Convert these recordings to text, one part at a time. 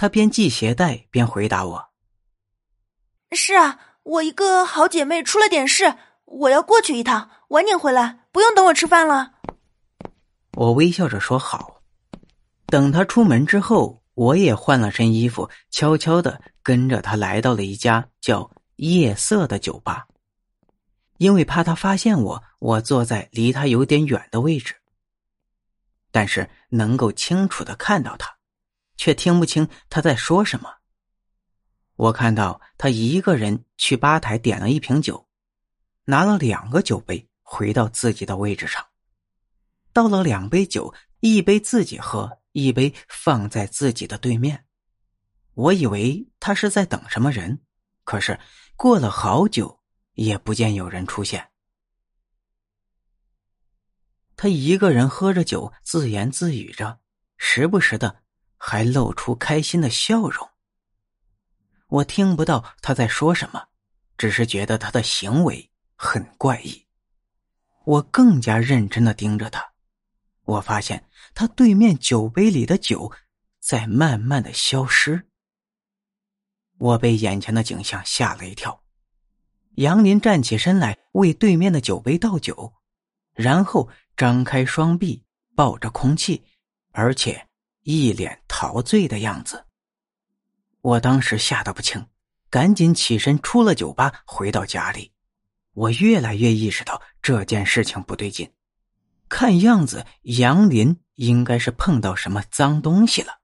他边系鞋带边回答我：“是啊，我一个好姐妹出了点事，我要过去一趟，晚点回来，不用等我吃饭了。”我微笑着说：“好。”等他出门之后，我也换了身衣服，悄悄的跟着他来到了一家叫“夜色”的酒吧。因为怕他发现我，我坐在离他有点远的位置，但是能够清楚的看到他，却听不清他在说什么。我看到他一个人去吧台点了一瓶酒，拿了两个酒杯回到自己的位置上，倒了两杯酒，一杯自己喝，一杯放在自己的对面。我以为他是在等什么人，可是过了好久。也不见有人出现。他一个人喝着酒，自言自语着，时不时的还露出开心的笑容。我听不到他在说什么，只是觉得他的行为很怪异。我更加认真的盯着他，我发现他对面酒杯里的酒在慢慢的消失。我被眼前的景象吓了一跳。杨林站起身来，为对面的酒杯倒酒，然后张开双臂抱着空气，而且一脸陶醉的样子。我当时吓得不轻，赶紧起身出了酒吧，回到家里。我越来越意识到这件事情不对劲，看样子杨林应该是碰到什么脏东西了。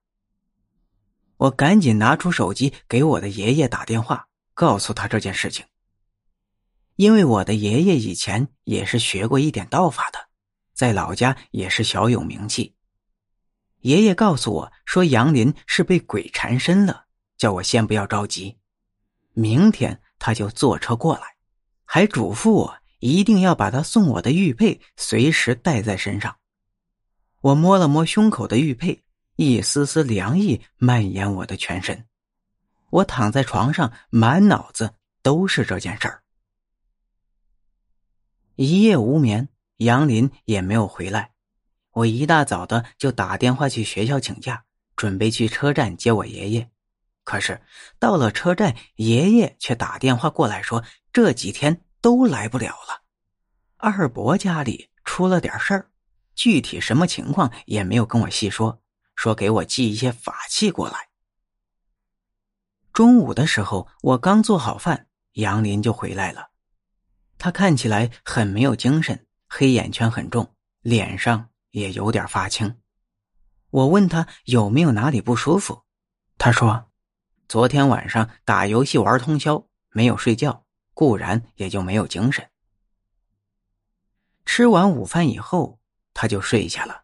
我赶紧拿出手机给我的爷爷打电话，告诉他这件事情。因为我的爷爷以前也是学过一点道法的，在老家也是小有名气。爷爷告诉我说，杨林是被鬼缠身了，叫我先不要着急，明天他就坐车过来，还嘱咐我一定要把他送我的玉佩随时带在身上。我摸了摸胸口的玉佩，一丝丝凉意蔓延我的全身，我躺在床上，满脑子都是这件事儿。一夜无眠，杨林也没有回来。我一大早的就打电话去学校请假，准备去车站接我爷爷。可是到了车站，爷爷却打电话过来说这几天都来不了了。二伯家里出了点事儿，具体什么情况也没有跟我细说，说给我寄一些法器过来。中午的时候，我刚做好饭，杨林就回来了。他看起来很没有精神，黑眼圈很重，脸上也有点发青。我问他有没有哪里不舒服，他说：“昨天晚上打游戏玩通宵，没有睡觉，固然也就没有精神。”吃完午饭以后，他就睡下了。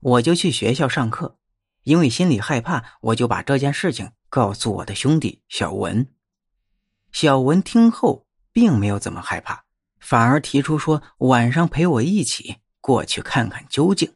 我就去学校上课，因为心里害怕，我就把这件事情告诉我的兄弟小文。小文听后。并没有怎么害怕，反而提出说晚上陪我一起过去看看究竟。